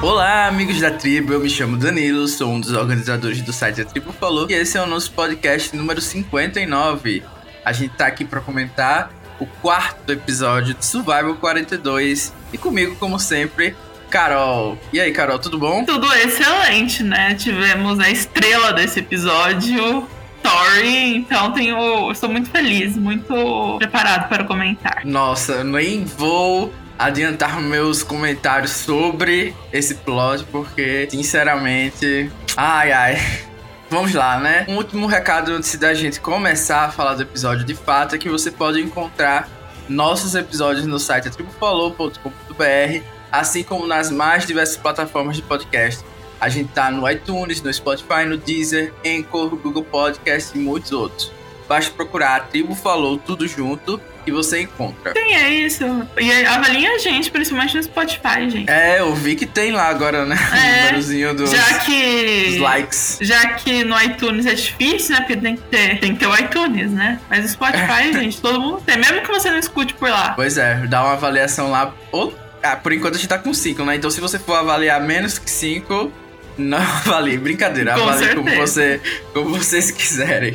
Olá, amigos da tribo, eu me chamo Danilo, sou um dos organizadores do site A Tribo Falou e esse é o nosso podcast número 59. A gente tá aqui para comentar o quarto episódio de Survival 42 e comigo, como sempre, Carol. E aí, Carol, tudo bom? Tudo excelente, né? Tivemos a estrela desse episódio, Tori, então tenho, estou muito feliz, muito preparado para comentar. Nossa, nem vou adiantar meus comentários sobre esse plot, porque, sinceramente, ai ai. Vamos lá, né? Um último recado antes da gente começar a falar do episódio de fato é que você pode encontrar nossos episódios no site atribufalou.com.br, assim como nas mais diversas plataformas de podcast. A gente tá no iTunes, no Spotify, no Deezer, Anchor, Google Podcast e muitos outros. Basta procurar a Tribo Falou tudo junto e você encontra. Sim, é isso. E avalia a gente, principalmente no Spotify, gente. É, eu vi que tem lá agora, né? É, o númerozinho dos, já que, dos likes. Já que no iTunes é difícil, né? Porque tem que ter, tem que ter o iTunes, né? Mas o Spotify, gente, todo mundo tem. Mesmo que você não escute por lá. Pois é, dá uma avaliação lá. Ou, ah, por enquanto a gente tá com 5, né? Então se você for avaliar menos que 5, não avalie. Brincadeira, Com avalie certeza. como, você, como vocês quiserem.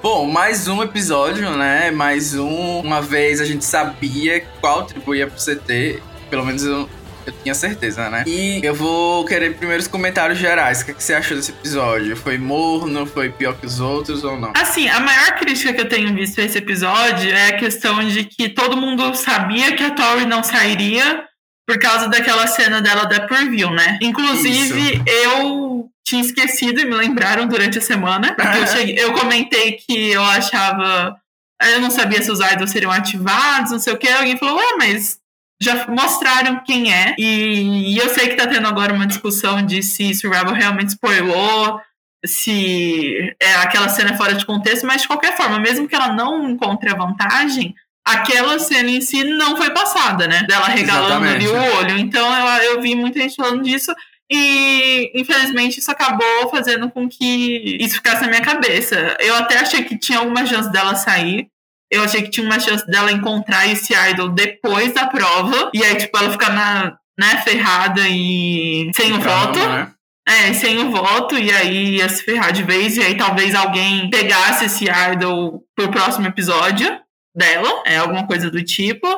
Bom, mais um episódio, né? Mais um. Uma vez a gente sabia qual tribo ia pro CT. Pelo menos eu, eu tinha certeza, né? E eu vou querer primeiro os comentários gerais. O que, é que você achou desse episódio? Foi morno? Foi pior que os outros ou não? Assim, a maior crítica que eu tenho visto a esse episódio é a questão de que todo mundo sabia que a Tori não sairia por causa daquela cena dela da Purview, né? Inclusive, eu tinha esquecido e me lembraram durante a semana. Porque eu, cheguei- eu comentei que eu achava. Eu não sabia se os idols seriam ativados, não sei o que. Alguém falou, ué, mas já mostraram quem é. E, e eu sei que tá tendo agora uma discussão de se Survival realmente spoilou, se é aquela cena fora de contexto, mas de qualquer forma, mesmo que ela não encontre a vantagem, aquela cena em si não foi passada, né? Dela regalando ali Exatamente. o olho. Então eu, eu vi muita gente falando disso. E infelizmente isso acabou fazendo com que isso ficasse na minha cabeça. Eu até achei que tinha alguma chance dela sair. Eu achei que tinha uma chance dela encontrar esse idol depois da prova. E aí, tipo, ela ficar na, né, ferrada e sem o voto. né? É, sem o voto, e aí ia se ferrar de vez, e aí talvez alguém pegasse esse idol pro próximo episódio dela, é alguma coisa do tipo.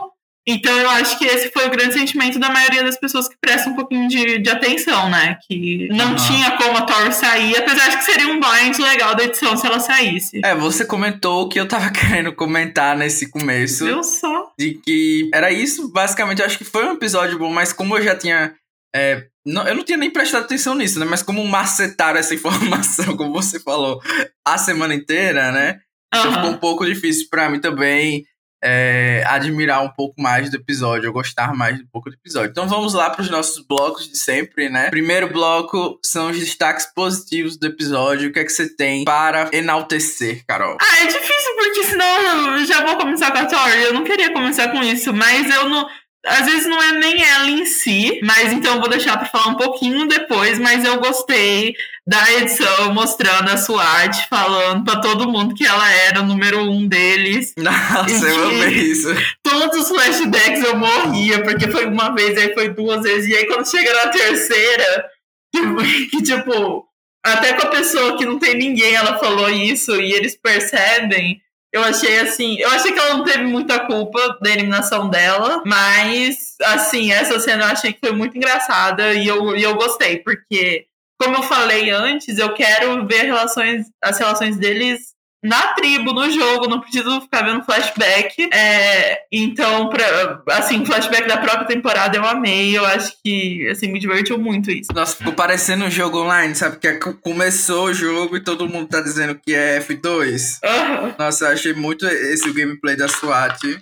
Então eu acho que esse foi o grande sentimento da maioria das pessoas que prestam um pouquinho de, de atenção, né? Que não tinha como a Tori sair, apesar de que seria um blind legal da edição se ela saísse. É, você comentou o que eu tava querendo comentar nesse começo. Viu só? de que era isso, basicamente, eu acho que foi um episódio bom, mas como eu já tinha. é, não, eu não tinha nem prestado atenção nisso, né? Mas como macetaram essa informação, como você falou, a semana inteira, né? Então ficou um pouco difícil pra mim também é, admirar um pouco mais do episódio, eu gostar mais um pouco do episódio. Então vamos lá para os nossos blocos de sempre, né? Primeiro bloco são os destaques positivos do episódio. O que é que você tem para enaltecer, Carol? Ah, é difícil porque senão eu já vou começar com a Tori. Eu não queria começar com isso, mas eu não. Às vezes não é nem ela em si, mas então eu vou deixar pra falar um pouquinho depois. Mas eu gostei da edição mostrando a SWAT, falando pra todo mundo que ela era o número um deles. Nossa, eu amei isso. Todos os flashbacks eu morria, porque foi uma vez, aí foi duas vezes, e aí quando chega na terceira, que, que, tipo, até com a pessoa que não tem ninguém, ela falou isso, e eles percebem. Eu achei assim, eu achei que ela não teve muita culpa da eliminação dela, mas assim, essa cena eu achei que foi muito engraçada e eu, e eu gostei, porque, como eu falei antes, eu quero ver relações, as relações deles na tribo, no jogo, não preciso ficar vendo flashback. É, então, pra, assim, flashback da própria temporada eu amei. Eu acho que, assim, me divertiu muito isso. Nossa, ficou parecendo um jogo online, sabe? Que é começou o jogo e todo mundo tá dizendo que é F2. Aham. Nossa, eu achei muito esse gameplay da SWAT.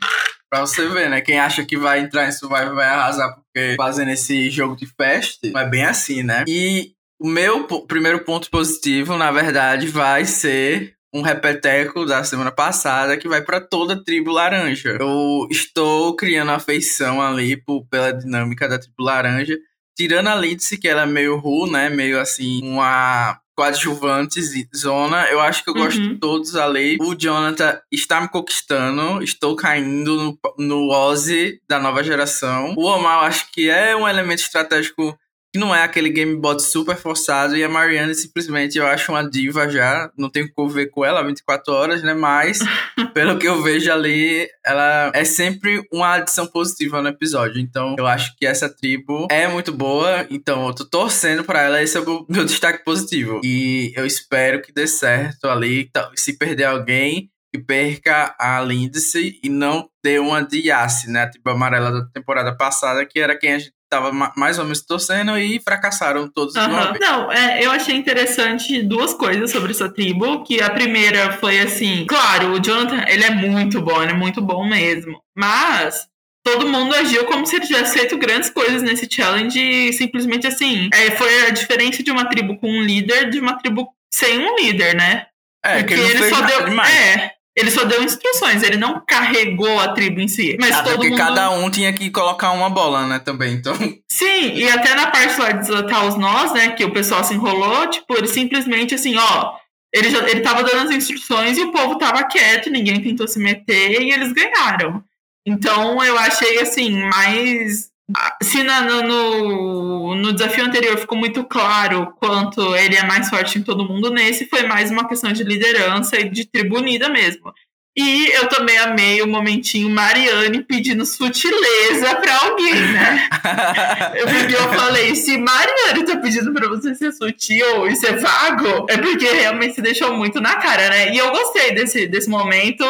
Pra você ver, né? Quem acha que vai entrar em Survivor vai arrasar porque fazendo esse jogo de fest. É bem assim, né? E o meu primeiro ponto positivo, na verdade, vai ser um repeteco da semana passada que vai pra toda a tribo laranja. Eu estou criando afeição ali por, pela dinâmica da tribo laranja. Tirando a Lindsay, que ela é meio ru, né? Meio assim, uma coadjuvante zona. Eu acho que eu gosto Uhum. de todos ali. O Jonathan está me conquistando. Estou caindo no, no Ozzy da nova geração. O Omar, eu acho que é um elemento estratégico que não é aquele gamebot super forçado e a Marianne simplesmente eu acho uma diva já, não tenho que ver com ela 24 horas, né? Mas pelo que eu vejo ali, ela é sempre uma adição positiva no episódio. Então eu acho que essa tribo é muito boa, então eu tô torcendo para ela, esse é o meu destaque positivo. E eu espero que dê certo ali, se perder alguém, que perca a Lindsay e não dê uma de Yassi, né? Tipo a amarela da temporada passada, que era quem a gente tava mais ou menos torcendo e fracassaram todos uhum. de uma vez. Não, é, eu achei interessante duas coisas sobre essa tribo, que a primeira foi assim, claro, o Jonathan, ele é muito bom, ele é muito bom mesmo, mas todo mundo agiu como se ele tivesse feito grandes coisas nesse challenge e simplesmente assim, é, foi a diferença de uma tribo com um líder de uma tribo sem um líder, né? É, Porque ele, ele só deu. Demais. É, ele só deu instruções, ele não carregou a tribo em si. Mas todo porque mundo... cada um tinha que colocar uma bola, né, também, então... Sim, e até na parte lá de desatar os nós, né, que o pessoal se enrolou, tipo, ele simplesmente assim, ó... Ele, já, ele tava dando as instruções e o povo tava quieto, ninguém tentou se meter e eles ganharam. Então eu achei assim, mais se na, no, no desafio anterior ficou muito claro quanto ele é mais forte em todo mundo, nesse foi mais uma questão de liderança e de tribunida mesmo. E eu também amei o momentinho Mariane pedindo sutileza pra alguém, né? eu, eu falei, se Mariane tá pedindo pra você ser sutil e ser vago, é porque realmente se deixou muito na cara, né? E eu gostei desse, desse momento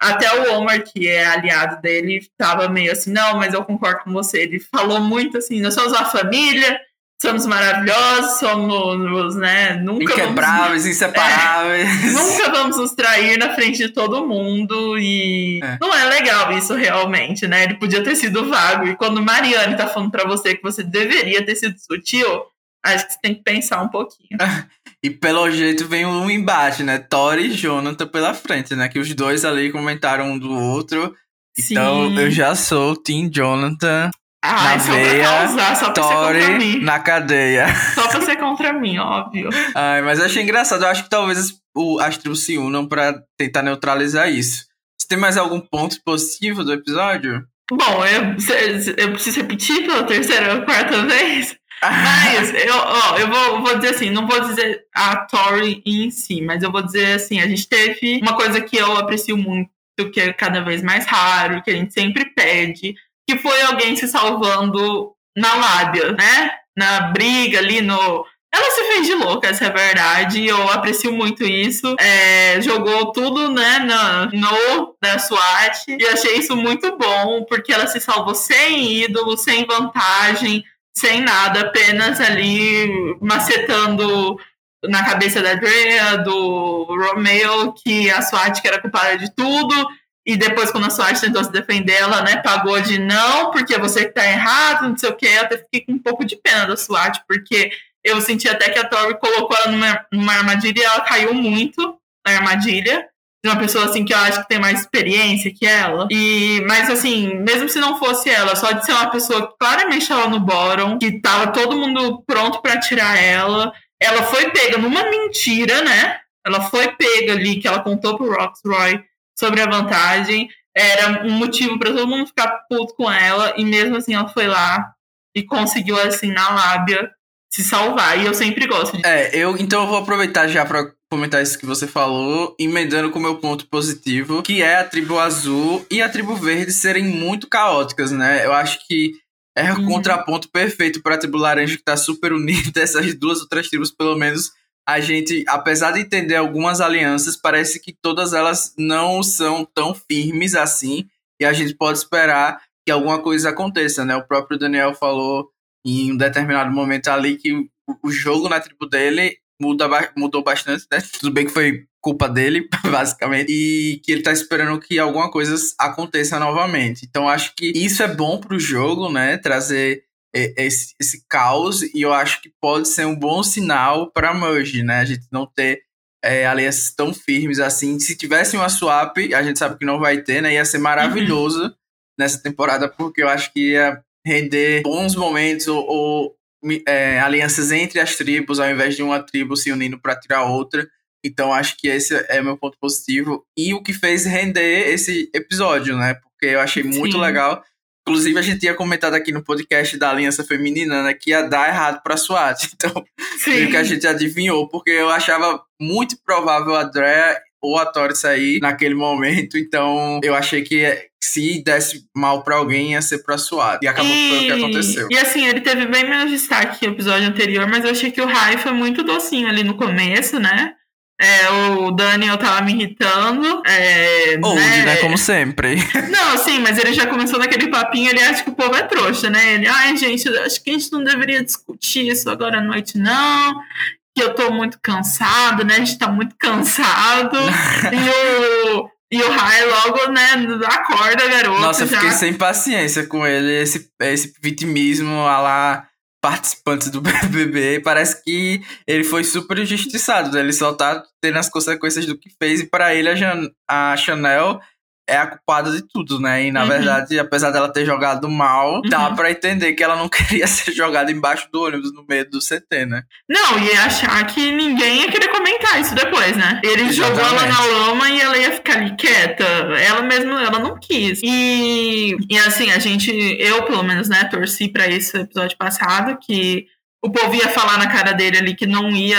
até o Omar, que é aliado dele, tava meio assim, não, mas eu concordo com você. Ele falou muito assim, nós somos uma família, somos maravilhosos, somos, né, nunca Inquebráveis, vamos... inseparáveis. É, nunca vamos nos trair na frente de todo mundo e é. não é legal isso realmente, né? Ele podia ter sido vago e quando Mariane tá falando para você que você deveria ter sido sutil, acho que você tem que pensar um pouquinho. e pelo jeito vem um embate, né? Thor e Jonathan pela frente, né? Que os dois ali comentaram um do outro. Sim. Então eu já sou Team Jonathan. Ah, na veia, causar, Tori na cadeia. Só pra ser contra mim, óbvio. Ai, mas eu achei engraçado. Eu acho que talvez o, as tribos se unam pra tentar neutralizar isso. Você tem mais algum ponto positivo do episódio? Bom, eu, eu preciso repetir pela terceira ou quarta vez. Mas eu, ó, eu vou, vou dizer assim, não vou dizer a Tori em si, mas eu vou dizer assim, a gente teve uma coisa que eu aprecio muito, que é cada vez mais raro, que a gente sempre pede, que foi alguém se salvando na lábia, né? Na briga ali no. Ela se fez de louca, essa é a verdade. Eu aprecio muito isso. É, jogou tudo, né, na, no da SWAT. E achei isso muito bom, porque ela se salvou sem ídolo, sem vantagem sem nada, apenas ali macetando na cabeça da Drea, do Romeo, que a SWAT que era culpada de tudo, e depois quando a SWAT tentou se defender, ela né, pagou de não, porque você que tá errado, não sei o que, eu até fiquei com um pouco de pena da SWAT, porque eu senti até que a Tori colocou ela numa, numa armadilha e ela caiu muito na armadilha, de uma pessoa assim que eu acho que tem mais experiência que ela. E, mas assim, mesmo se não fosse ela, só de ser uma pessoa que claramente estava no bottom, que tava todo mundo pronto para tirar ela, ela foi pega numa mentira, né? Ela foi pega ali que ela contou pro Roxroy sobre a vantagem. Era um motivo para todo mundo ficar puto com ela e mesmo assim ela foi lá e conseguiu assim na lábia se salvar. E eu sempre gosto de. É, eu então eu vou aproveitar já para comentar isso que você falou, emendando com o meu ponto positivo, que é a tribo azul e a tribo verde serem muito caóticas, né? Eu acho que é o contraponto perfeito para a tribo laranja que tá super unida, essas duas outras tribos, pelo menos. A gente, apesar de entender algumas alianças, parece que todas elas não são tão firmes assim, e a gente pode esperar que alguma coisa aconteça, né? O próprio Daniel falou em um determinado momento ali que o jogo na tribo dele muda, mudou bastante, né? Tudo bem que foi culpa dele, basicamente, e que ele tá esperando que alguma coisa aconteça novamente. Então acho que isso é bom pro jogo, né? Trazer esse, esse caos, e eu acho que pode ser um bom sinal para Merge, né? A gente não ter é, alianças tão firmes assim. Se tivesse uma swap, a gente sabe que não vai ter, né? Ia ser maravilhoso uhum. nessa temporada, porque eu acho que ia render bons momentos ou, ou é, alianças entre as tribos, ao invés de uma tribo se unindo para tirar outra. Então acho que esse é meu ponto positivo. E o que fez render esse episódio, né? Porque eu achei muito Sim. legal. Inclusive, a gente tinha comentado aqui no podcast da Aliança Feminina, né, que ia dar errado pra SWAT. Então, Sim. que a gente adivinhou, porque eu achava muito provável a Drea ou a Tori sair naquele momento, então eu achei que se desse mal para alguém ia ser pra SWAT. E acabou e... foi o que aconteceu. E assim, ele teve bem menos destaque que o episódio anterior, mas eu achei que o Rai foi muito docinho ali no começo, né? É, o Daniel tava me irritando. É, Old, né? né? Como sempre. Não, sim, mas ele já começou naquele papinho, ele acha que o povo é trouxa, né? Ele, ai, gente, acho que a gente não deveria discutir isso agora à noite, não. Que eu tô muito cansado, né? A gente tá muito cansado. e o. E o Rai logo, né, acorda, garoto. Nossa, eu fiquei sem paciência com ele. Esse, esse vitimismo a lá participantes do BBB, parece que ele foi super injustiçado. Né? Ele só tá tendo as consequências do que fez, e para ele a, Jan a Chanel é a culpada de tudo, né? E na uhum. verdade, apesar dela ter jogado mal, uhum. dá pra entender que ela não queria ser jogada embaixo do ônibus no meio do CT, né? Não, e achar que ninguém ia querer comentar isso depois, né? Ele Exatamente. jogou ela na lama e ela ia ficar ali quieta. Ela mesma, ela não quis. E, e assim, a gente, eu pelo menos, né, torci pra esse episódio passado, que o povo ia falar na cara dele ali que não ia.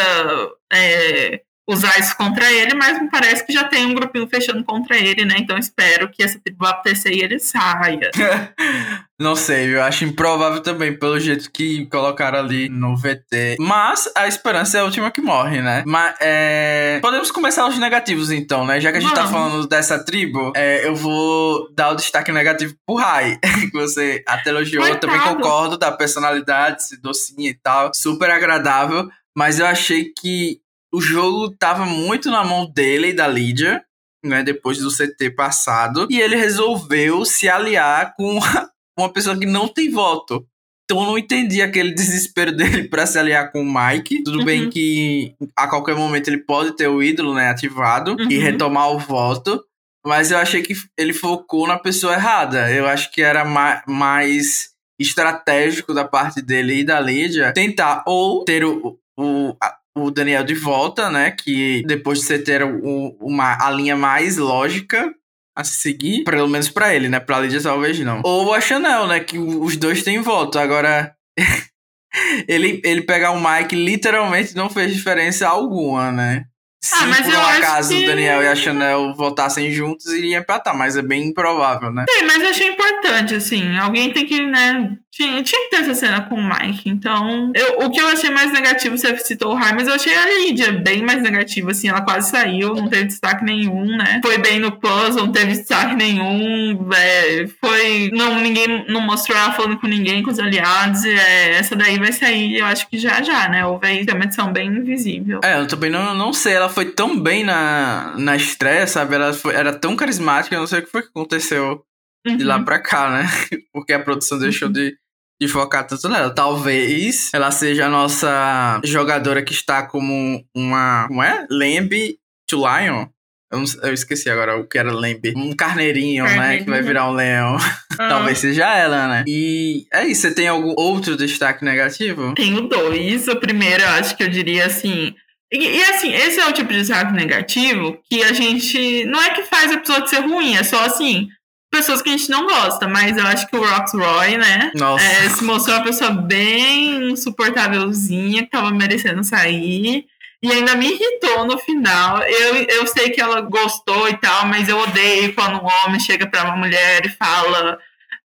É, usar isso contra ele, mas me parece que já tem um grupinho fechando contra ele, né? Então espero que essa tribo acontecer e ele saia. Não sei, eu acho improvável também, pelo jeito que colocaram ali no VT. Mas a esperança é a última que morre, né? Mas é... Podemos começar os negativos, então, né? Já que a gente tá Vamos. tá falando dessa tribo, é, eu vou dar o destaque negativo pro Rai, que você até elogiou. Coitado. Eu também concordo da personalidade, docinha e tal. Super agradável. Mas eu achei que o jogo tava muito na mão dele e da Lídia, né, depois do CT passado, e ele resolveu se aliar com uma pessoa que não tem voto. Então eu não entendi aquele desespero dele para se aliar com o Mike. Tudo uhum. bem que a qualquer momento ele pode ter o ídolo, né, ativado uhum. e retomar o voto, mas eu achei que ele focou na pessoa errada. Eu acho que era ma mais estratégico da parte dele e da Lídia tentar ou ter o, o, o Daniel de volta, né? Que depois de você ter o, uma, a linha mais lógica a se seguir, pelo menos para ele, né? Pra Lídia talvez não. Ou a Chanel, né? Que os dois têm voto. Agora, ele, ele pegar o Mike literalmente não fez diferença alguma, né? Se ah, por um acaso que... o Daniel e a Chanel votassem juntos, iria empatar, mas é bem improvável, né? Sim, mas eu achei importante, assim. Alguém tem que, né? Tinha, tinha que ter essa cena com o Mike. Então, eu, o que eu achei mais negativo, você citou o Rai, mas eu achei a Lídia bem mais negativa, assim. Ela quase saiu, não teve destaque nenhum, né? Foi bem no puzzle, não teve destaque nenhum. É, foi. Não, ninguém não mostrou ela falando com ninguém, com os aliados. É, essa daí vai sair, eu acho que já já, né? Houve aí uma edição bem invisível. É, eu também não, não sei. Ela foi tão bem na, na estreia, sabe? Ela foi, era tão carismática, eu não sei o que foi que aconteceu uhum. de lá uhum. pra cá, né? Porque a produção deixou de, de focar tanto nela. Talvez ela seja a nossa jogadora que está como uma. Como é? Lamb to Lion? Eu, não, eu, esqueci agora o que era Lamb. Um carneirinho, né? Que vai virar um leão. Ah. Talvez seja ela, né? E é isso. Você tem algum outro destaque negativo? Tenho dois. O primeiro, eu acho que eu diria assim. E, e, assim, esse é o tipo de destaque negativo que a gente. Não é que faz o episódio ser ruim, é só assim. Pessoas que a gente não gosta, mas eu acho que o Rox Roy, né? É, se mostrou uma pessoa bem insuportávelzinha, que tava merecendo sair. E ainda me irritou no final. Eu, eu sei que ela gostou e tal, mas eu odeio quando um homem chega para uma mulher e fala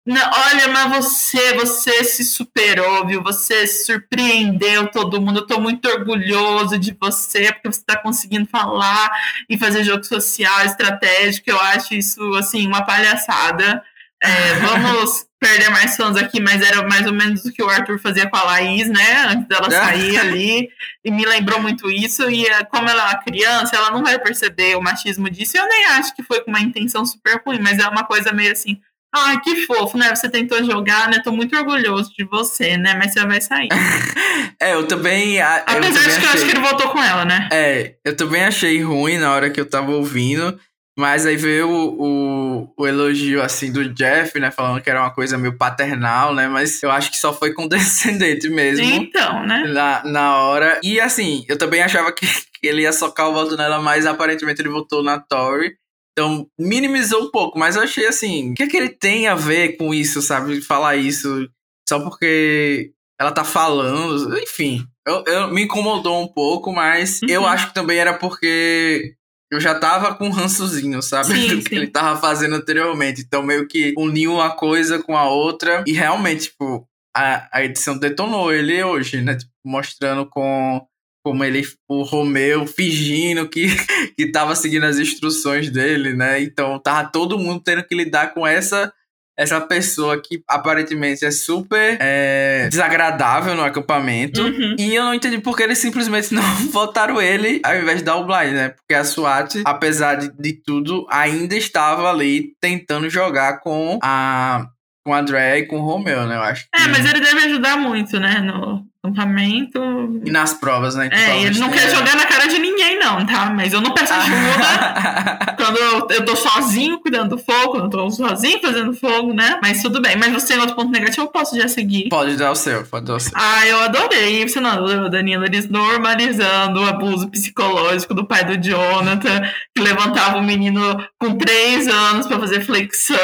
não, olha, mas você, você se superou, viu? Você surpreendeu todo mundo. Eu tô muito orgulhoso de você, porque você tá conseguindo falar e fazer jogo social, estratégico. Eu acho isso, assim, uma palhaçada. É, vamos perder mais fãs aqui, mas era mais ou menos o que o Arthur fazia com a Laís, né? Antes dela sair ali. E me lembrou muito isso. E é, como ela é uma criança, ela não vai perceber o machismo disso. Eu nem acho que foi com uma intenção super ruim, mas é uma coisa meio assim ah, que fofo, né? Você tentou jogar, né? Tô muito orgulhoso de você, né? Mas você vai sair. é, eu também. Eu Apesar também de que achei... eu acho que ele voltou com ela, né? É, eu também achei ruim na hora que eu tava ouvindo. Mas aí veio o, o, o, elogio, assim, do Jeff, né? Falando que era uma coisa meio paternal, né? Mas eu acho que só foi condescendente mesmo. Então, né? Na, na hora. E assim, eu também achava que, que ele ia socar o voto nela, mas aparentemente ele votou na Tori. Então, minimizou um pouco, mas eu achei assim, o que é que ele tem a ver com isso, sabe? Falar isso só porque ela tá falando, enfim. Eu, eu me incomodou um pouco, mas uhum. eu acho que também era porque eu já tava com um rançozinho, sabe? Sim, Do que ele tava fazendo anteriormente. Então, meio que uniu uma coisa com a outra. E realmente, tipo, a, a edição detonou ele hoje, né? Tipo, mostrando com como ele, o Romeu fingindo que, que tava seguindo as instruções dele, né? Então tava todo mundo tendo que lidar com essa essa pessoa que aparentemente é super é, desagradável no acampamento. Uhum. E eu não entendi porque eles simplesmente não votaram ele ao invés dar o Blind, né? Porque a SWAT, apesar de, de tudo, ainda estava ali tentando jogar com a com a André e com o Romeu, né? Eu acho. É, mas ele deve ajudar muito, né? No acampamento. E nas provas, né? É, ele não quer jogar na cara de ninguém, não, tá? Mas eu não peço ajuda quando eu, eu tô sozinho cuidando do fogo, quando eu tô sozinho fazendo fogo, né? Mas tudo bem. Mas você tem outro ponto negativo, eu posso já seguir. Pode dar o seu, pode dar o seu. Ah, eu adorei. Você não Danilo? Eles normalizando o abuso psicológico do pai do Jonathan, que levantava o menino com três anos pra fazer flexão.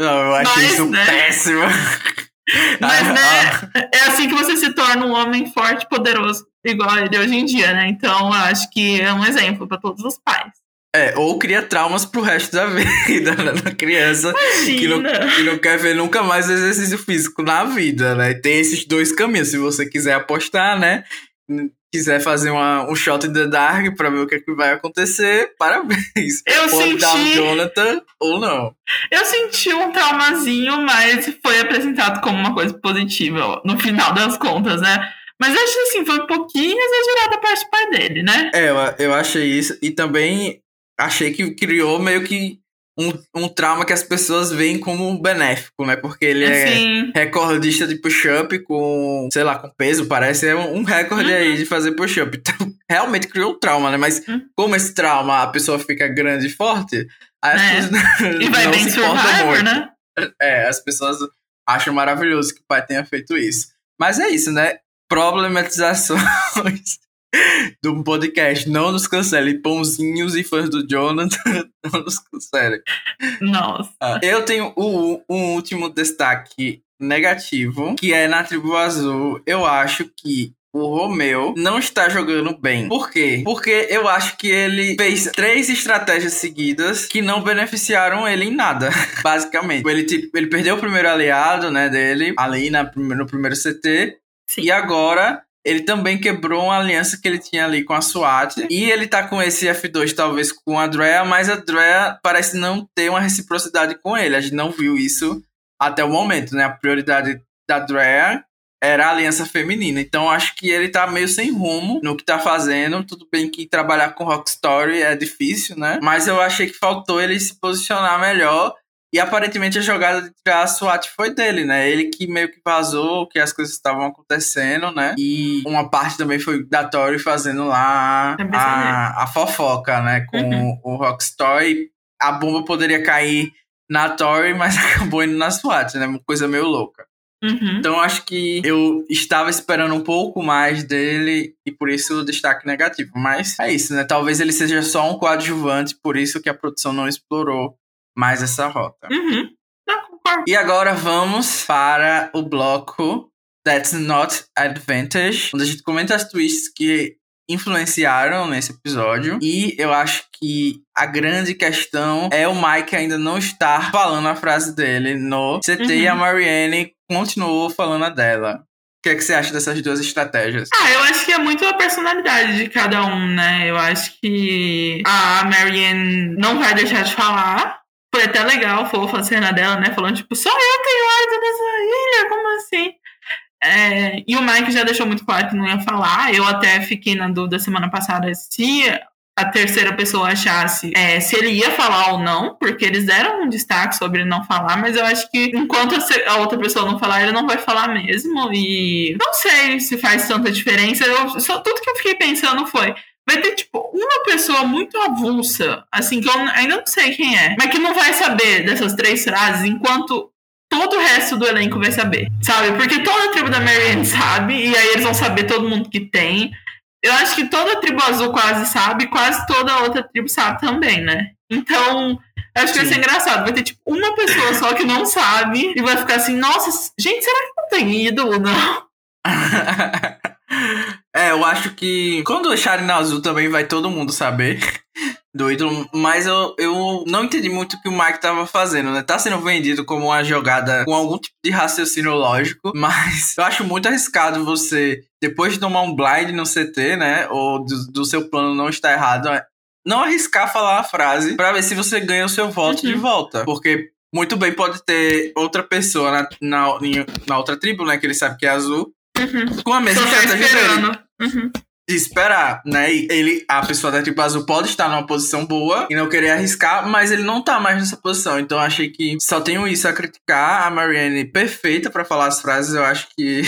Não, eu achei Mas, isso né? péssimo. Mas, né, é assim que você se torna um homem forte, poderoso, igual ele hoje em dia, né? Então, eu acho que é um exemplo para todos os pais. É, ou cria traumas pro resto da vida né, da criança que não, que não, quer ver nunca mais exercício físico na vida, né? Tem esses dois caminhos, se você quiser apostar, né? Quiser fazer uma, um shot in the dark pra ver o que, é que vai acontecer, parabéns. Eu Pode senti... dar um Jonathan ou não. Eu senti um traumazinho, mas foi apresentado como uma coisa positiva no final das contas, né? Mas acho assim, foi um pouquinho exagerada a parte do pai dele, né? É, eu, eu achei isso. E também achei que criou meio que um, um trauma que as pessoas veem como benéfico, né? Porque ele é recordista de push-up com, sei lá, com peso, parece é um recorde uhum. aí de fazer push-up. Então, realmente criou um trauma, né? Mas uhum. como esse trauma a pessoa fica grande e forte, aí as é. pessoas e vai não bem se importam muito. Né? É, as pessoas acham maravilhoso que o pai tenha feito isso. Mas é isso, né? Problematizações do podcast. Não nos cancele. Pãozinhos e fãs do Jonathan, não nos cancele. Nossa. Ah, eu tenho o, um último destaque negativo, que é na Tribo Azul. Eu acho que o Romeu não está jogando bem. Por quê? Porque eu acho que ele fez três estratégias seguidas que não beneficiaram ele em nada, basicamente. Ele, tipo, ele perdeu o primeiro aliado, né, dele, ali na, no primeiro CT. Sim. E agora ele também quebrou uma aliança que ele tinha ali com a SWAT. E ele tá com esse F2, talvez, com a Drea, mas a Drea parece não ter uma reciprocidade com ele. A gente não viu isso até o momento, né? A prioridade da Drea era a aliança feminina. Então acho que ele tá meio sem rumo no que tá fazendo. Tudo bem que trabalhar com Rock Story é difícil, né? Mas eu achei que faltou ele se posicionar melhor e aparentemente a jogada de tirar a SWAT foi dele, né? Ele que meio que vazou que as coisas estavam acontecendo, né? E uma parte também foi da Tori fazendo lá a, a fofoca, né? Com uhum. o Rockstar. a bomba poderia cair na Tori, mas acabou indo na SWAT, né? Uma coisa meio louca. Uhum. Então acho que eu estava esperando um pouco mais dele e por isso o destaque negativo. Mas é isso, né? Talvez ele seja só um coadjuvante, por isso que a produção não explorou mais essa rota. Uhum. E agora vamos para o bloco That's Not Advantage, onde a gente comenta as twists que influenciaram nesse episódio. E eu acho que a grande questão é o Mike ainda não estar falando a frase dele no CT uhum. e a uhum. Marianne continuou falando a dela. O que, é que você acha dessas duas estratégias? Ah, eu acho que é muito a personalidade de cada um, né? Eu acho que a Marianne não vai deixar de falar, foi até legal, fofa a cena dela, né? Falando, tipo, só eu tenho ordem nessa ilha, como assim? É, e o Mike já deixou muito claro que não ia falar. Eu até fiquei na dúvida semana passada se a terceira pessoa achasse é, se ele ia falar ou não, porque eles deram um destaque sobre não falar, mas eu acho que enquanto a outra pessoa não falar, ele não vai falar mesmo. E não sei se faz tanta diferença. Eu, só, tudo que eu fiquei pensando foi vai ter, tipo, uma pessoa muito avulsa, assim, que eu ainda não sei quem é, mas que não vai saber dessas três frases, enquanto todo o resto do elenco vai saber, sabe? Porque toda a tribo da Marianne sabe, e aí eles vão saber todo mundo que tem. Eu acho que toda a tribo azul quase sabe, quase toda a outra tribo sabe também, né? Então, acho que Sim. vai ser engraçado. Vai ter, tipo, uma pessoa só que não sabe e vai ficar assim, nossa, gente, será que não tem ídolo, não? é, eu acho que quando deixarem na azul também vai todo mundo saber do ídolo, mas eu, eu não entendi muito o que o Mike tava fazendo, né? Tá sendo vendido como uma jogada com algum tipo de raciocínio lógico, mas eu acho muito arriscado você, depois de tomar um blind no CT, né? Ou do, do seu plano não estar errado, é, não arriscar falar a frase para ver se você ganha o seu voto uhum. de volta. Porque muito bem pode ter outra pessoa na, na, na outra tribo, né? Que ele sabe que é azul. Uhum. Com a mesma estratégia dele. Uhum de esperar, né? E ele, a pessoa da tribo azul pode estar numa posição boa e não querer arriscar, mas ele não tá mais nessa posição. Então achei que só tenho isso a criticar. A Marianne perfeita para falar as frases, eu acho que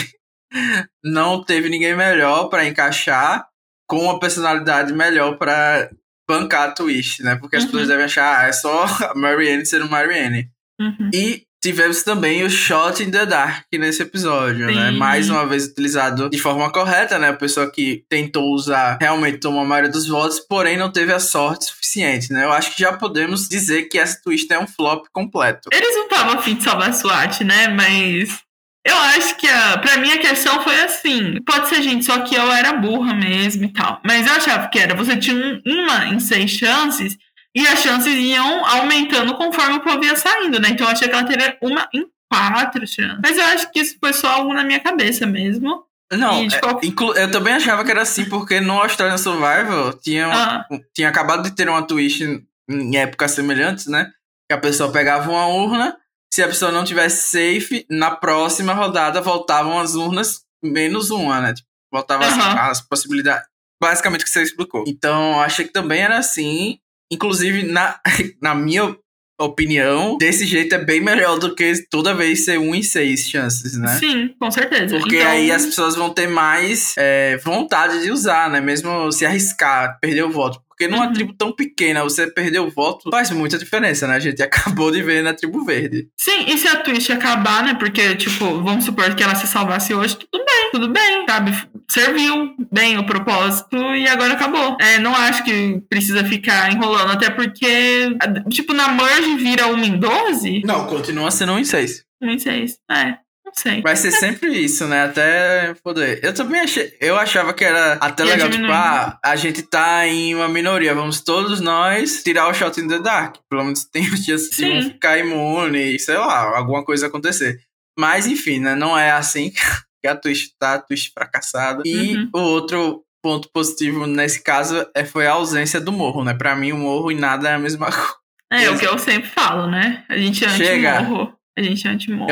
não teve ninguém melhor para encaixar com uma personalidade melhor para bancar a twist, né? Porque as uhum. pessoas devem achar, ah, é só a Marianne ser o Marianne. Uhum. E tivemos também o Shot in the Dark nesse episódio, né? Sim. né? Mais uma vez utilizado de forma correta, né? A pessoa que tentou usar realmente tomou a maioria dos votos, porém não teve a sorte suficiente, né? Eu acho que já podemos dizer que essa twist é um flop completo. Eles não estavam afim de salvar a SWAT, né? Mas eu acho que a, pra mim a questão foi assim: pode ser gente, só que eu era burra mesmo e tal. Mas eu achava que era, você tinha um, uma em seis chances e as chances iam aumentando conforme o povo ia saindo, né? Então eu achei que ela teve uma em quatro chances. Mas eu acho que isso foi só algo na minha cabeça mesmo. Não, é, eu também achava que era assim, porque no Australian Survival tinha, ah. tinha acabado de ter uma twist em épocas semelhantes, né? Que a pessoa pegava uma urna, se a pessoa não tivesse safe, na próxima rodada voltavam as urnas menos uma, né? Tipo, voltavam uhum. as, as possibilidades. Basicamente o que você explicou. Então, achei que também era assim. Inclusive, na, na minha opinião, desse jeito é bem melhor do que toda vez ser um em seis chances, né? Sim, com certeza. Porque então... aí as pessoas vão ter mais é, vontade de usar, né? Mesmo se arriscar, perder o voto. Porque numa uhum. tribo tão pequena, você perder o voto faz muita diferença, né? A gente acabou de ver na tribo verde. Sim, e se a Twitch acabar, né? Porque, tipo, vamos supor que ela se salvasse hoje, tudo bem, tudo bem, sabe? Serviu bem o propósito e agora acabou. É, não acho que precisa ficar enrolando, até porque, tipo, na merge vira 1 em 12? Não, continua sendo 1 em 6. 1 em 6, é sei. Vai ser sempre isso, né? Até poder. Eu também achei. Eu achava que era até e legal, tipo, ah, a gente tá em uma minoria. Vamos todos nós tirar o shot in the dark. Pelo menos tem os dias que ficar imune, sei lá, alguma coisa acontecer. Mas enfim, né? Não é assim que a Twitch tá, a Twitch fracassada. E uhum. o outro ponto positivo nesse caso é, foi a ausência do morro, né? Pra mim, o morro e nada é a mesma coisa. É, o que eu sempre falo, né? A gente é anti-morro. A gente é anti-morro.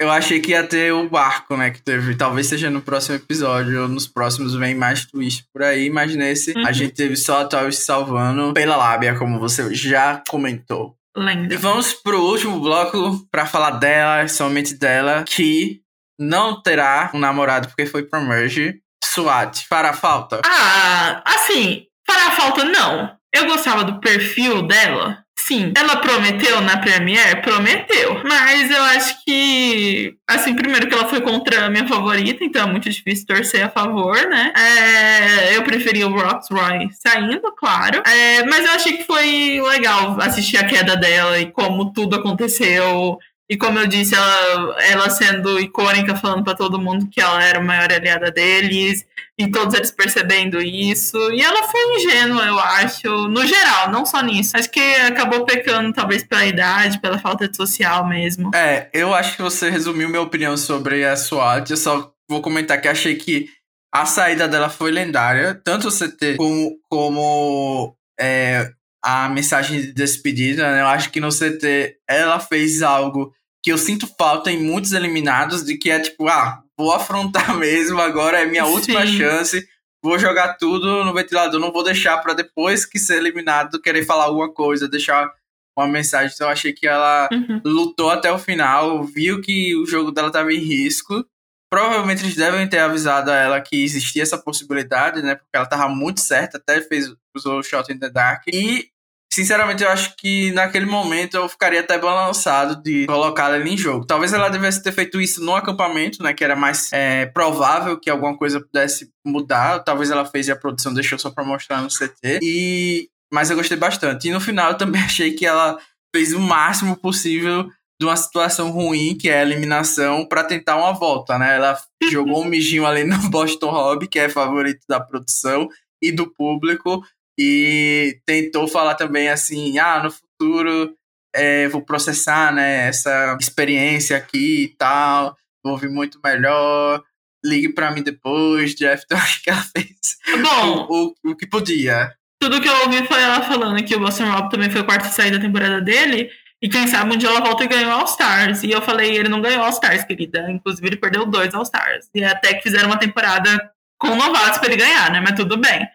Eu achei que ia ter o barco, né? Que teve. Talvez seja no próximo episódio, ou nos próximos vem mais twist por aí. Mas nesse, uhum. a gente teve só a Tori se salvando pela lábia, como você já comentou. Lenda. E vamos pro último bloco para falar dela, somente dela, que não terá um namorado porque foi pro Merge. SWAT, fará falta? Ah, assim, fará falta não. Eu gostava do perfil dela. Sim, ela prometeu na Premiere? Prometeu. Mas eu acho que, assim, primeiro que ela foi contra a minha favorita, então é muito difícil torcer a favor, né? É, eu preferi o Rox Roy saindo, claro. É, mas eu achei que foi legal assistir a queda dela e como tudo aconteceu. E como eu disse, ela, ela sendo icônica, falando para todo mundo que ela era a maior aliada deles, e todos eles percebendo isso. E ela foi ingênua, eu acho, no geral, não só nisso. Acho que acabou pecando, talvez, pela idade, pela falta de social mesmo. É, eu acho que você resumiu minha opinião sobre a SWAT. Eu só vou comentar que achei que a saída dela foi lendária, tanto o CT como, como é, a mensagem de despedida, né? Eu acho que no CT ela fez algo que eu sinto falta em muitos eliminados, de que é tipo, ah, vou afrontar mesmo, agora é minha Sim. última chance, vou jogar tudo no ventilador, não vou deixar para depois que ser eliminado querer falar alguma coisa, deixar uma mensagem. Então eu achei que ela uhum. lutou até o final, viu que o jogo dela estava em risco. Provavelmente eles devem ter avisado a ela que existia essa possibilidade, né? Porque ela estava muito certa, até fez usou o Shot in the Dark. E Sinceramente, eu acho que naquele momento eu ficaria até balançado de colocar ela em jogo. Talvez ela devesse ter feito isso no acampamento, né? Que era mais é, provável que alguma coisa pudesse mudar. Talvez ela fez e a produção deixou só pra mostrar no CT. E mas eu gostei bastante. E no final eu também achei que ela fez o máximo possível de uma situação ruim, que é a eliminação, para tentar uma volta, né? Ela jogou um mijinho ali no Boston Hobby, que é favorito da produção e do público, e tentou falar também assim: ah, no futuro é, vou processar né, essa experiência aqui e tal, vou vir muito melhor. Ligue para mim depois, Jeff. Então ela fez Bom, o, o, o que podia. Tudo que eu ouvi foi ela falando que o Boston Rob também foi o quarto sair da temporada dele. E quem sabe um dia ela volta e ganhou All-Stars. E eu falei, ele não ganhou All-Stars, querida. Inclusive, ele perdeu dois All-Stars. E até que fizeram uma temporada com novatos pra ele ganhar, né? Mas tudo bem.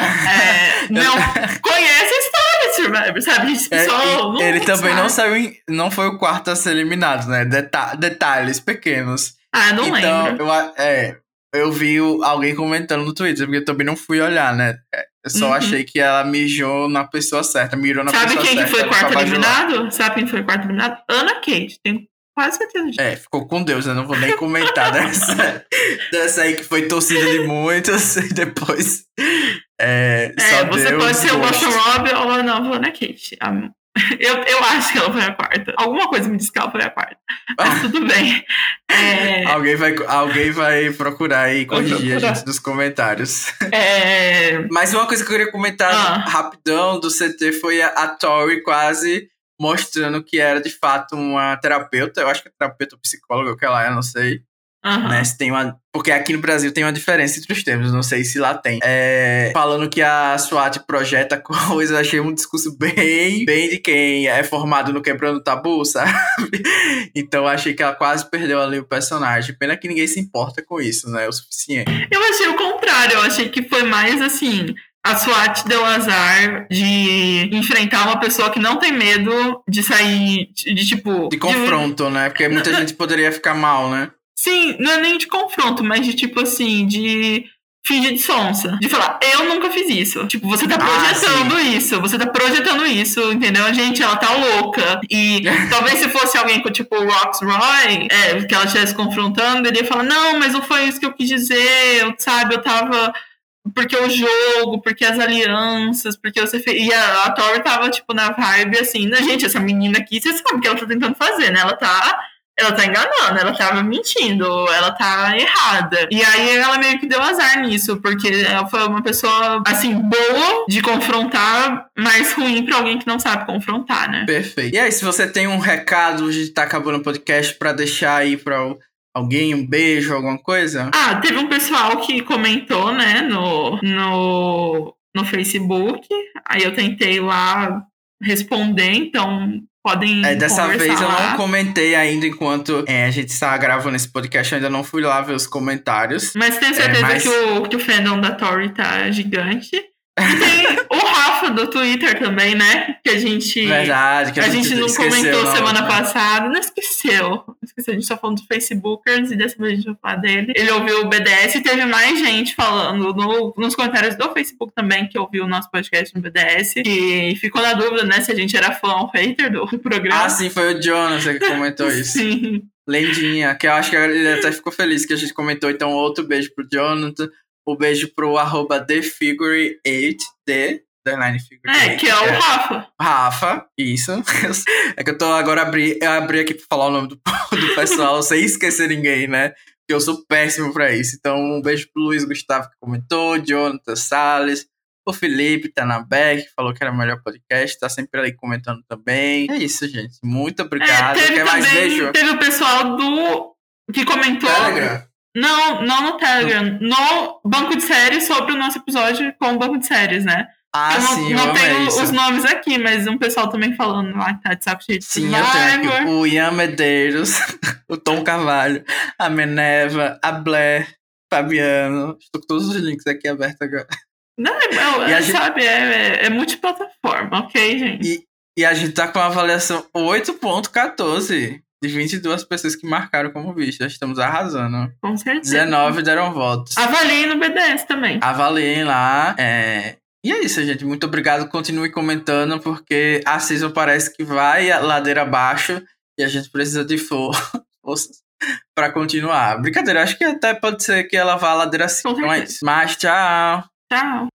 É, não conhece a história de Survivor, sabe? Gente É, ele também não sabe. saiu em- não foi o quarto a ser eliminado, né? Deta- detalhes pequenos. Ah, não então, lembro. eu, é, eu vi alguém comentando no Twitter, porque eu também não fui olhar, né? É, Eu só Uhum. achei que ela mijou na pessoa certa, mirou na Sabe pessoa quem que certa. foi quarto eliminado? Sabe quem foi quarto eliminado? Ana Kate. Tenho quase certeza disso. É, ficou com Deus, eu não vou nem comentar dessa, dessa aí que foi torcida de muitos e depois. É, É, só você deu pode ser o. Boston Rob ou a nova Ana Kate. A- Eu, eu acho que ela foi a quarta. Alguma coisa me diz que ela foi a quarta. Mas tudo bem. É, Alguém vai, alguém vai procurar e corrigir a procurar. gente nos comentários. é, Mas uma coisa que eu queria comentar Ah. rapidão do CT foi a, a Tori quase mostrando que era de fato uma terapeuta. Eu acho que é terapeuta ou psicóloga, o que ela é, não sei. Aham. Né, se tem uma, porque aqui no Brasil tem uma diferença entre os termos, não sei se lá tem. É, falando que a SWAT projeta coisas, achei um discurso bem, bem de quem é formado no quebrando tabu, sabe? Então achei que ela quase perdeu ali o personagem. Pena que ninguém se importa com isso, né? O suficiente. Eu achei o contrário, eu achei que foi mais assim. A SWAT deu azar de enfrentar uma pessoa que não tem medo de sair de, de, tipo. De confronto, né? Porque muita gente poderia ficar mal, né? Sim, não é nem de confronto, mas de tipo assim, de fingir de sonsa. De falar, eu nunca fiz isso. Tipo, você tá Ah, projetando isso, você tá projetando isso, entendeu? A gente, ela tá louca. E talvez se fosse alguém com, tipo, o Rox Roy, é, que ela estivesse confrontando, ele ia falar, não, mas não foi isso que eu quis dizer, eu, sabe, eu tava. Porque o jogo, porque as alianças, porque você fez. E a, a Tori tava, tipo, na vibe assim, né, gente, essa menina aqui, você sabe o que ela tá tentando fazer, né? Ela tá ela tá enganando, ela tava mentindo, ela tá errada. E aí ela meio que deu azar nisso, porque ela foi uma pessoa, assim, boa de confrontar, mas ruim pra alguém que não sabe confrontar, né? Perfeito. E aí, se você tem um recado, a gente tá acabando o podcast pra deixar aí pra alguém, um beijo, alguma coisa? Ah, teve um pessoal que comentou, né, no, no, no Facebook. Aí eu tentei lá responder, então podem. É, dessa vez eu lá. não comentei ainda enquanto é, a gente estava gravando esse podcast, eu ainda não fui lá ver os comentários. Mas tenho certeza mas- que, o, que o fandom da Tori tá gigante. E tem do Twitter também, né? Que a gente. Verdade, que a, gente, não esqueceu comentou na semana outra. passada. Não esqueceu. Não esqueceu. A gente só falando do Facebookers e dessa vez a gente vai falar dele. Ele ouviu o BDS e teve mais gente falando no- nos comentários do Facebook também que ouviu o nosso podcast no BDS. E ficou na dúvida, né? Se a gente era fã ou hater do programa. Ah, sim, foi o Jonas que comentou isso. Sim. Lendinha, que eu acho que ele até ficou feliz que a gente comentou. Então, outro beijo pro Jonathan. O beijo pro arroba TheFigure8, Underline Figure É, 8, que é o Rafa. Rafa, isso. É que eu tô agora abri, eu abri aqui pra falar o nome do, do pessoal sem esquecer ninguém, né? Porque eu sou péssimo pra isso. Então, um beijo pro Luiz Gustavo que comentou, Jonathan Salles, o Felipe Tanabeck, que falou que era o melhor podcast, tá sempre ali comentando também. É isso, gente. Muito É, obrigado. teve Quer mais também beijo? teve o pessoal do que comentou Telegram. não não no Telegram no banco de séries sobre o nosso episódio com o banco de séries né Ah, eu não, sim, não eu tenho isso. os nomes aqui mas um pessoal também falando lá que tá de saco cheio de Sim, eu tenho aqui Survivor. o Ian Medeiros, o Tom Carvalho, a Meneva, a Blair, Fabiano. Estou com todos os links aqui abertos agora. não é, é, E a é, gente- sabe é, é, é multiplataforma ok gente E, e a gente tá com uma avaliação 8.14 de 22 pessoas que marcaram como visto. Estamos arrasando. com certeza 19 deram votos. avaliem no BDS também Avaliem lá. é, E é isso, gente. Muito obrigado. Continue comentando, porque a season parece que vai a ladeira abaixo e a gente precisa de for- forças pra continuar. Brincadeira, acho que até pode ser que ela vá a ladeira acima. Com Então é. Mas tchau. tchau